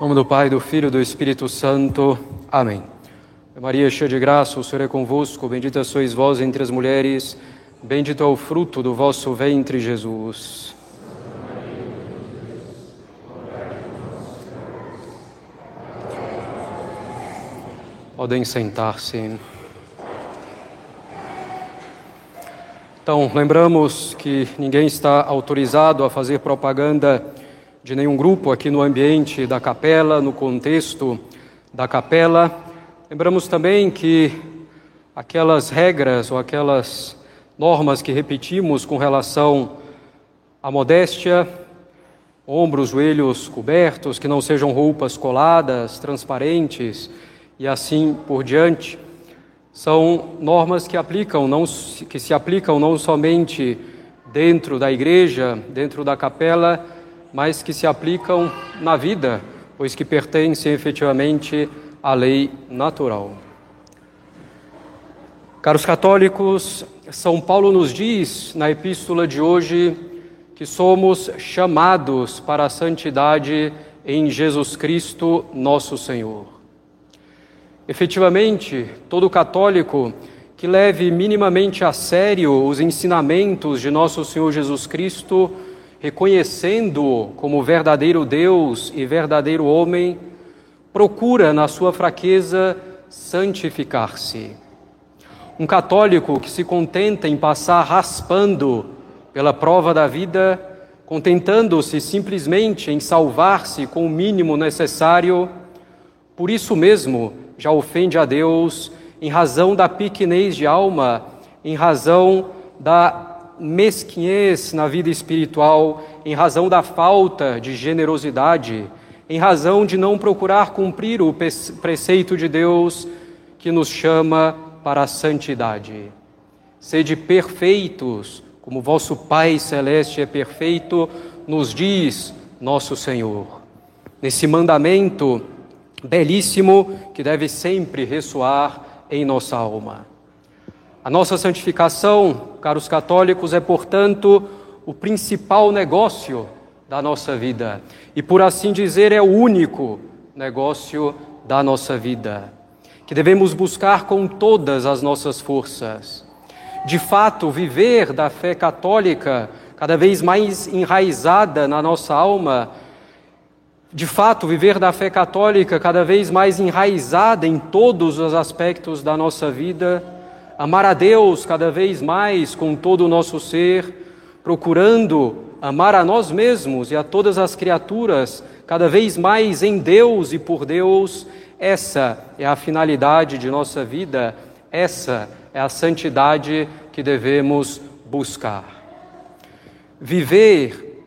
Em nome do Pai, do Filho e do Espírito Santo. Amém. Maria, cheia de graça, o Senhor é convosco. Bendita sois vós entre as mulheres. Bendito é o fruto do vosso ventre, Jesus. Podem sentar-se. Então, lembramos que ninguém está autorizado a fazer propaganda de nenhum grupo aqui no ambiente da capela, no contexto da capela. Lembramos também que aquelas regras ou aquelas normas que repetimos com relação à modéstia, ombros, joelhos cobertos, que não sejam roupas coladas, transparentes e assim por diante, são normas que aplicam não que se aplicam não somente dentro da igreja, dentro da capela, mas que se aplicam na vida, pois que pertencem efetivamente à lei natural. Caros católicos, São Paulo nos diz na epístola de hoje que somos chamados para a santidade em Jesus Cristo, nosso Senhor. Efetivamente, todo católico que leve minimamente a sério os ensinamentos de nosso Senhor Jesus Cristo reconhecendo-o como verdadeiro Deus e verdadeiro homem, procura na sua fraqueza santificar-se. Um católico que se contenta em passar raspando pela prova da vida, contentando-se simplesmente em salvar-se com o mínimo necessário, por isso mesmo já ofende a Deus em razão da pequenez de alma, em razão da mesquinhez na vida espiritual em razão da falta de generosidade, em razão de não procurar cumprir o preceito de Deus que nos chama para a santidade. Sede perfeitos, como vosso Pai celeste é perfeito, nos diz nosso Senhor. Nesse mandamento belíssimo que deve sempre ressoar em nossa alma. A nossa santificação, caros católicos, é, portanto, o principal negócio da nossa vida e, por assim dizer, é o único negócio da nossa vida, que devemos buscar com todas as nossas forças. De fato, viver da fé católica cada vez mais enraizada na nossa alma, de fato, viver da fé católica cada vez mais enraizada em todos os aspectos da nossa vida, amar a Deus cada vez mais com todo o nosso ser, procurando amar a nós mesmos e a todas as criaturas cada vez mais em Deus e por Deus, essa é a finalidade de nossa vida, essa é a santidade que devemos buscar. Viver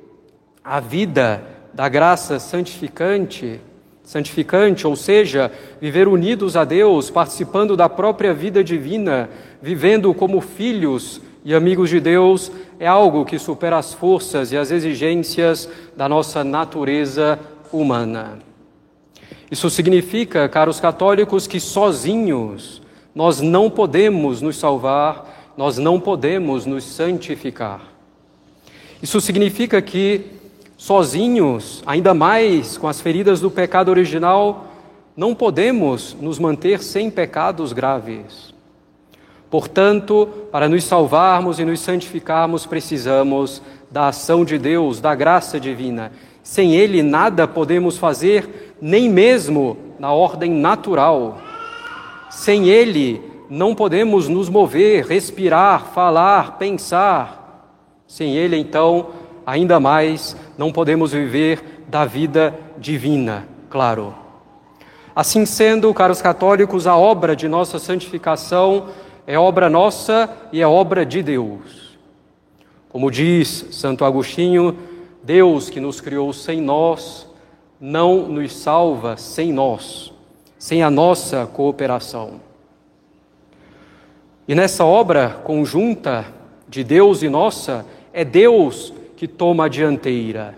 a vida da graça santificante santificante, ou seja, viver unidos a Deus, participando da própria vida divina, vivendo como filhos e amigos de Deus, é algo que supera as forças e as exigências da nossa natureza humana. Isso significa, caros católicos, que sozinhos nós não podemos nos salvar, nós não podemos nos santificar. Isso significa que sozinhos, ainda mais com as feridas do pecado original, não podemos nos manter sem pecados graves. Portanto, para nos salvarmos e nos santificarmos, precisamos da ação de Deus, da graça divina. Sem Ele, nada podemos fazer, nem mesmo na ordem natural. Sem Ele, não podemos nos mover, respirar, falar, pensar. Sem Ele, então, ainda mais não podemos viver da vida divina, claro. Assim sendo, caros católicos, a obra de nossa santificação é obra nossa e é obra de Deus. Como diz Santo Agostinho, Deus que nos criou sem nós, não nos salva sem nós, sem a nossa cooperação. E nessa obra conjunta de Deus e nossa, é Deus que toma a dianteira.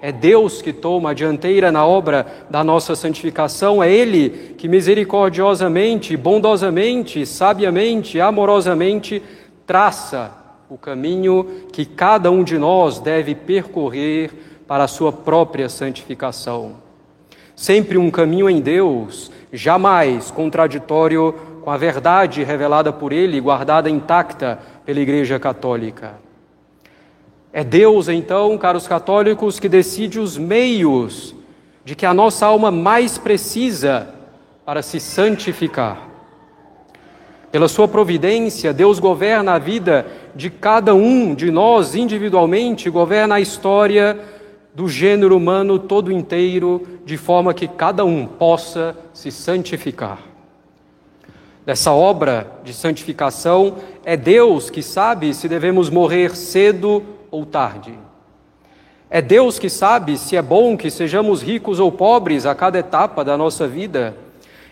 É Deus que toma a dianteira na obra da nossa santificação, é Ele que misericordiosamente, bondosamente, sabiamente, amorosamente traça o caminho que cada um de nós deve percorrer para a sua própria santificação. sempre um caminho em Deus, jamais contraditório com a verdade revelada por Ele guardada intacta pela Igreja Católica. É Deus, então, caros católicos, que decide os meios de que a nossa alma mais precisa para se santificar. Pela sua providência, Deus governa a vida de cada um de nós individualmente, governa a história do gênero humano todo inteiro, de forma que cada um possa se santificar. Dessa obra de santificação, é Deus que sabe se devemos morrer cedo ou tarde. É Deus que sabe se é bom que sejamos ricos ou pobres a cada etapa da nossa vida.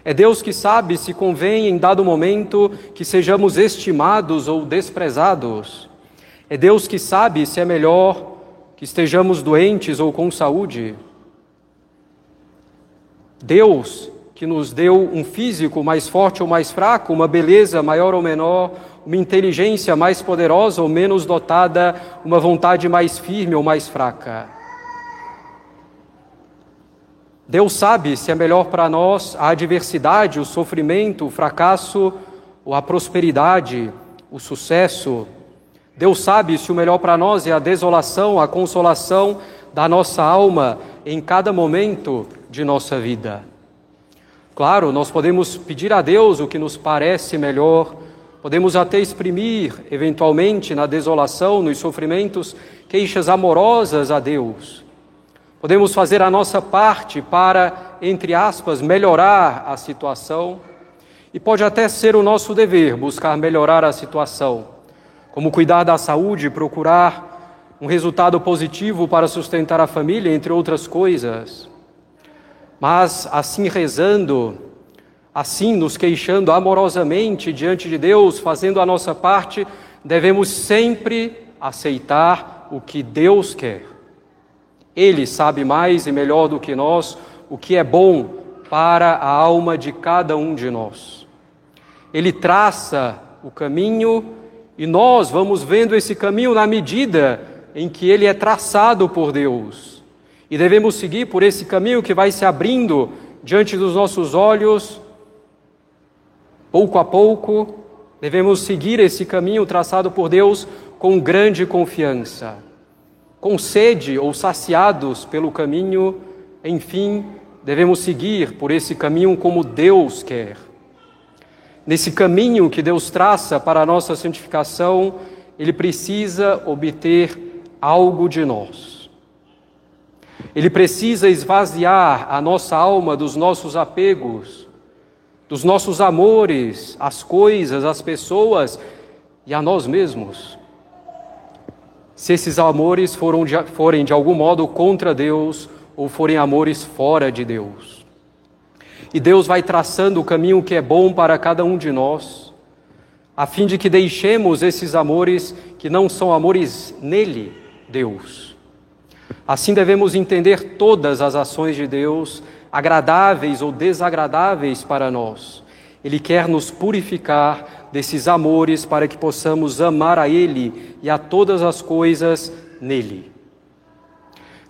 É Deus que sabe se convém em dado momento que sejamos estimados ou desprezados. É Deus que sabe se é melhor que estejamos doentes ou com saúde. Deus que nos deu um físico mais forte ou mais fraco, uma beleza maior ou menor, uma inteligência mais poderosa ou menos dotada, uma vontade mais firme ou mais fraca. Deus sabe se é melhor para nós a adversidade, o sofrimento, o fracasso ou a prosperidade, o sucesso. Deus sabe se o melhor para nós é a desolação, a consolação da nossa alma em cada momento de nossa vida. Claro, nós podemos pedir a Deus o que nos parece melhor, podemos até exprimir, eventualmente, na desolação, nos sofrimentos, queixas amorosas a Deus. Podemos fazer a nossa parte para, entre aspas, melhorar a situação, e pode até ser o nosso dever buscar melhorar a situação, como cuidar da saúde, procurar um resultado positivo para sustentar a família, entre outras coisas. Mas assim rezando, assim nos queixando amorosamente diante de Deus, fazendo a nossa parte, devemos sempre aceitar o que Deus quer. Ele sabe mais e melhor do que nós o que é bom para a alma de cada um de nós. Ele traça o caminho e nós vamos vendo esse caminho na medida em que ele é traçado por Deus. E devemos seguir por esse caminho que vai se abrindo diante dos nossos olhos, pouco a pouco, devemos seguir esse caminho traçado por Deus com grande confiança com sede ou saciados pelo caminho, enfim, devemos seguir por esse caminho como Deus quer. Nesse caminho que Deus traça para a nossa santificação, ele precisa obter algo de nós. Ele precisa esvaziar a nossa alma dos nossos apegos, dos nossos amores, às coisas, às pessoas e a nós mesmos se esses amores de, forem de algum modo contra Deus ou forem amores fora de Deus. E Deus vai traçando o caminho que é bom para cada um de nós, a fim de que deixemos esses amores que não são amores nele, Deus. Assim devemos entender todas as ações de Deus, agradáveis ou desagradáveis para nós. Ele quer nos purificar desses amores para que possamos amar a Ele e a todas as coisas nele.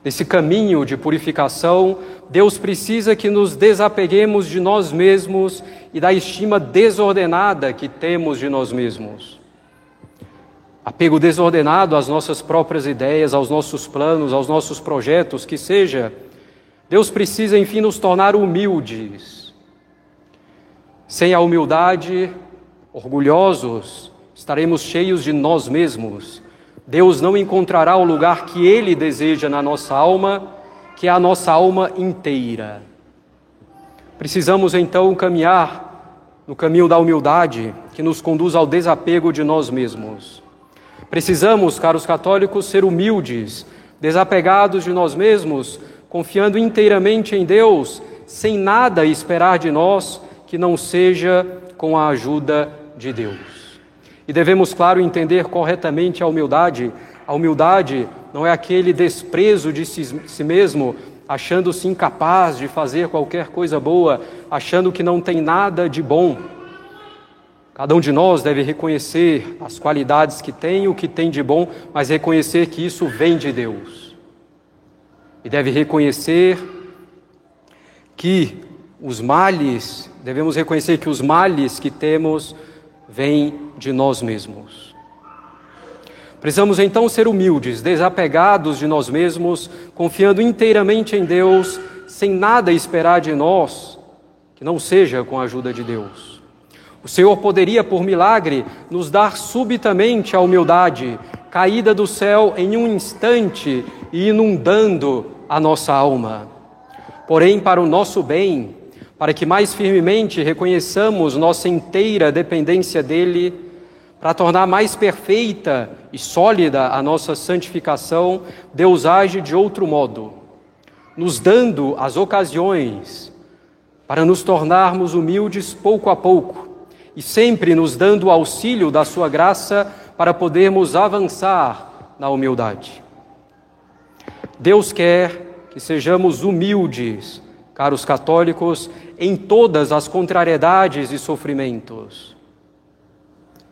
Nesse caminho de purificação, Deus precisa que nos desapeguemos de nós mesmos e da estima desordenada que temos de nós mesmos. Apego desordenado às nossas próprias ideias, aos nossos planos, aos nossos projetos, que seja. Deus precisa, enfim, nos tornar humildes. Sem a humildade, orgulhosos, estaremos cheios de nós mesmos. Deus não encontrará o lugar que Ele deseja na nossa alma, que é a nossa alma inteira. Precisamos então caminhar no caminho da humildade, que nos conduz ao desapego de nós mesmos. Precisamos, caros católicos, ser humildes, desapegados de nós mesmos, confiando inteiramente em Deus, sem nada esperar de nós que não seja com a ajuda de Deus. E devemos, claro, entender corretamente a humildade. A humildade não é aquele desprezo de si, mesmo, achando-se incapaz de fazer qualquer coisa boa, achando que não tem nada de bom. Cada um de nós deve reconhecer as qualidades que tem, o que tem de bom, mas reconhecer que isso vem de Deus. E deve reconhecer que os males, devemos reconhecer que os males que temos vêm de nós mesmos. Precisamos então ser humildes, desapegados de nós mesmos, confiando inteiramente em Deus, sem nada esperar de nós que não seja com a ajuda de Deus. O Senhor poderia, por milagre, nos dar subitamente a humildade, caída do céu em um instante e inundando a nossa alma. Porém, para o nosso bem, para que mais firmemente reconheçamos nossa inteira dependência dEle, para tornar mais perfeita e sólida a nossa santificação, Deus age de outro modo, nos dando as ocasiões para nos tornarmos humildes pouco a pouco e sempre nos dando o auxílio da Sua graça para podermos avançar na humildade. Deus quer que sejamos humildes, caros católicos, em todas as contrariedades e sofrimentos.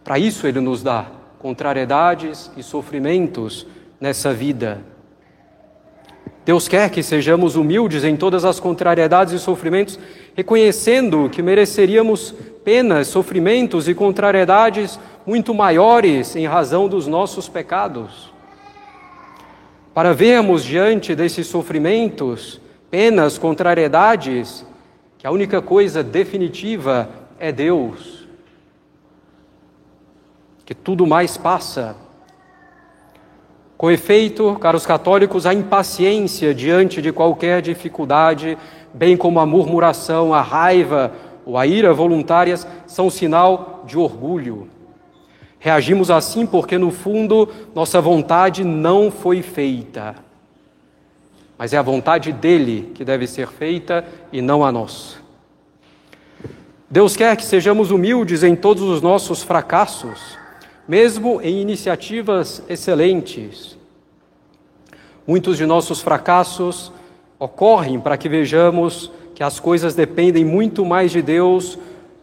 Para isso Ele nos dá contrariedades e sofrimentos nessa vida. Deus quer que sejamos humildes em todas as contrariedades e sofrimentos, reconhecendo que mereceríamos penas, sofrimentos e contrariedades muito maiores em razão dos nossos pecados. Para vermos diante desses sofrimentos, penas, contrariedades, que a única coisa definitiva é Deus, que tudo mais passa. Com efeito, caros católicos, a impaciência diante de qualquer dificuldade, bem como a murmuração, a raiva ou a ira voluntárias, são sinal de orgulho. Reagimos assim porque, no fundo, nossa vontade não foi feita mas é a vontade dele que deve ser feita e não a nossa. Deus quer que sejamos humildes em todos os nossos fracassos, mesmo em iniciativas excelentes. Muitos de nossos fracassos ocorrem para que vejamos que as coisas dependem muito mais de Deus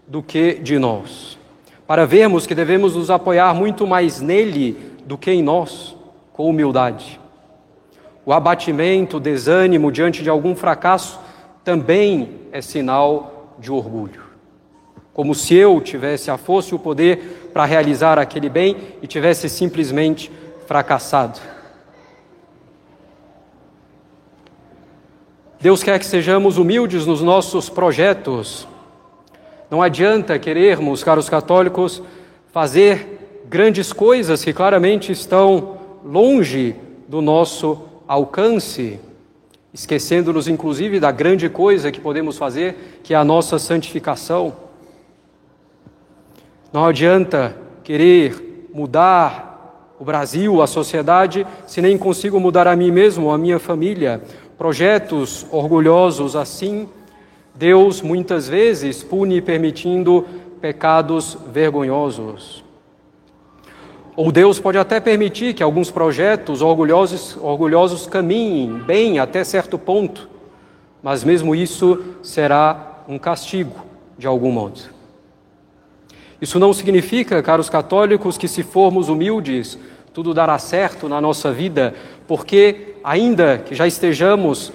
do que de nós. Para vermos que devemos nos apoiar muito mais nele do que em nós, com humildade. O abatimento, o desânimo diante de algum fracasso também é sinal de orgulho. Como se eu tivesse a força e o poder para realizar aquele bem e tivesse simplesmente fracassado. Deus quer que sejamos humildes nos nossos projetos. Não adianta querermos, caros católicos, fazer grandes coisas que claramente estão longe do nosso alcance, esquecendo-nos inclusive da grande coisa que podemos fazer, que é a nossa santificação. Não adianta querer mudar o Brasil, a sociedade, se nem consigo mudar a mim mesmo, a minha família. Projetos orgulhosos assim, Deus muitas vezes pune permitindo pecados vergonhosos. Ou Deus pode até permitir que alguns projetos orgulhosos, orgulhosos caminhem bem até certo ponto, mas mesmo isso será um castigo de algum modo. Isso não significa, caros católicos, que se formos humildes, tudo dará certo na nossa vida, porque ainda que já estejamos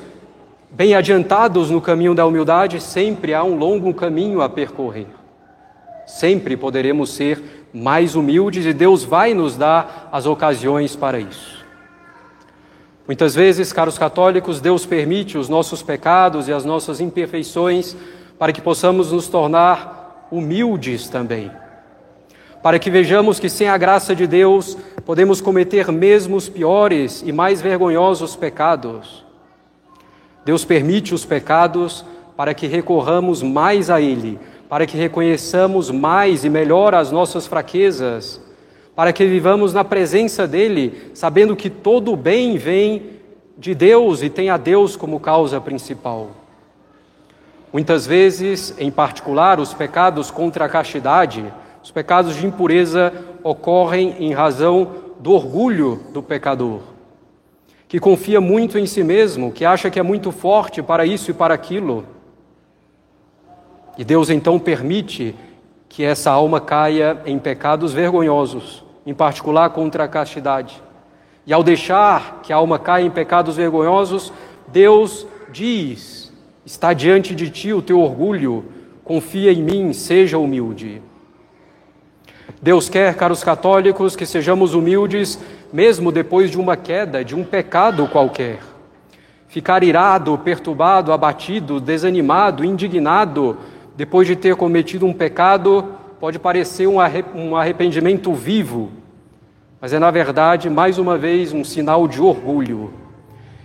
bem adiantados no caminho da humildade, sempre há um longo caminho a percorrer. Sempre poderemos ser mais humildes e Deus vai nos dar as ocasiões para isso. Muitas vezes, caros católicos, Deus permite os nossos pecados e as nossas imperfeições para que possamos nos tornar humildes também. Para que vejamos que sem a graça de Deus podemos cometer mesmo os piores e mais vergonhosos pecados. Deus permite os pecados para que recorramos mais a Ele, para que reconheçamos mais e melhor as nossas fraquezas, para que vivamos na presença dEle, sabendo que todo o bem vem de Deus e tem a Deus como causa principal. Muitas vezes, em particular, os pecados contra a castidade, os pecados de impureza ocorrem em razão do orgulho do pecador, que confia muito em si mesmo, que acha que é muito forte para isso e para aquilo e Deus então permite que essa alma caia em pecados vergonhosos, em particular contra a castidade. E ao deixar que a alma caia em pecados vergonhosos, Deus diz Está diante de ti o teu orgulho, confia em mim, seja humilde. Deus quer, caros católicos, que sejamos humildes, mesmo depois de uma queda, de um pecado qualquer. Ficar irado, perturbado, abatido, desanimado, indignado, depois de ter cometido um pecado, pode parecer um arrependimento vivo, mas é, na verdade, mais uma vez, um sinal de orgulho.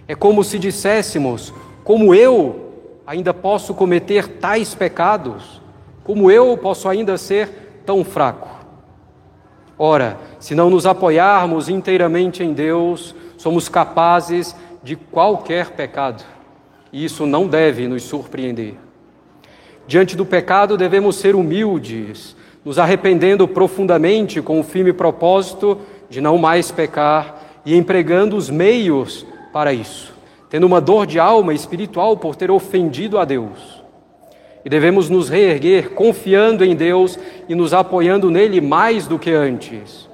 É como se disséssemos: como eu ainda posso cometer tais pecados? Como eu posso ainda ser tão fraco? Ora, se não nos apoiarmos inteiramente em Deus, somos capazes de qualquer pecado. E isso não deve nos surpreender. Diante do pecado, devemos ser humildes, nos arrependendo profundamente com o firme propósito de não mais pecar e empregando os meios para isso, tendo uma dor de alma espiritual por ter ofendido a Deus. E devemos nos reerguer confiando em Deus e nos apoiando nele mais do que antes,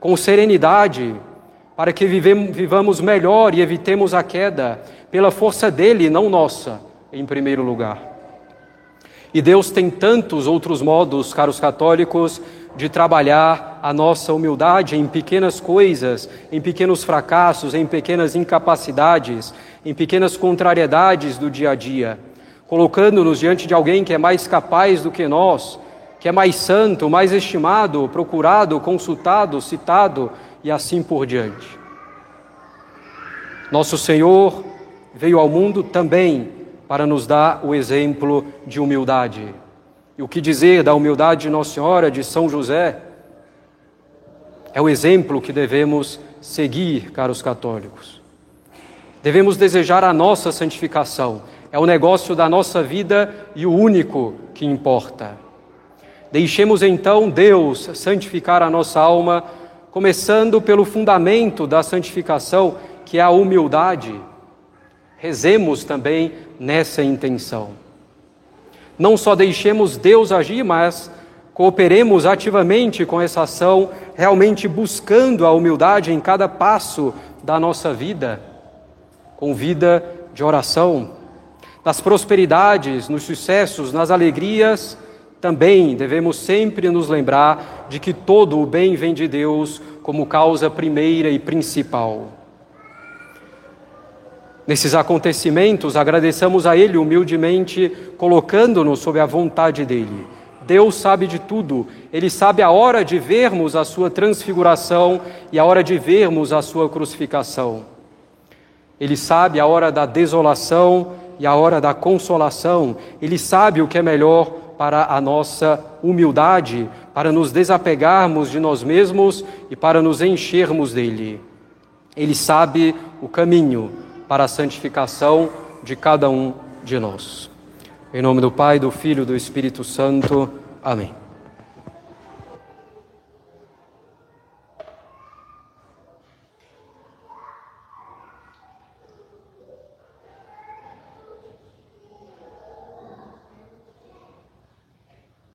com serenidade, para que vivamos melhor e evitemos a queda, pela força dele, não nossa, em primeiro lugar. E Deus tem tantos outros modos, caros católicos, de trabalhar a nossa humildade em pequenas coisas, em pequenos fracassos, em pequenas incapacidades, em pequenas contrariedades do dia a dia, colocando-nos diante de alguém que é mais capaz do que nós, que é mais santo, mais estimado, procurado, consultado, citado e assim por diante. Nosso Senhor veio ao mundo também para nos dar o exemplo de humildade. E o que dizer da humildade de Nossa Senhora, de São José? É o exemplo que devemos seguir, caros católicos. Devemos desejar a nossa santificação. É o negócio da nossa vida e o único que importa. Deixemos então Deus santificar a nossa alma, começando pelo fundamento da santificação, que é a humildade. Rezemos também nessa intenção. Não só deixemos Deus agir, mas cooperemos ativamente com essa ação, realmente buscando a humildade em cada passo da nossa vida, com vida de oração. Nas prosperidades, nos sucessos, nas alegrias, também devemos sempre nos lembrar de que todo o bem vem de Deus como causa primeira e principal. Nesses acontecimentos, agradeçamos a Ele humildemente, colocando-nos sob a vontade dEle. Deus sabe de tudo, Ele sabe a hora de vermos a Sua transfiguração e a hora de vermos a Sua crucificação. Ele sabe a hora da desolação e a hora da consolação. Ele sabe o que é melhor para a nossa humildade, para nos desapegarmos de nós mesmos e para nos enchermos dele. Ele sabe o caminho para a santificação de cada um de nós. Em nome do Pai, do Filho e do Espírito Santo. Amém.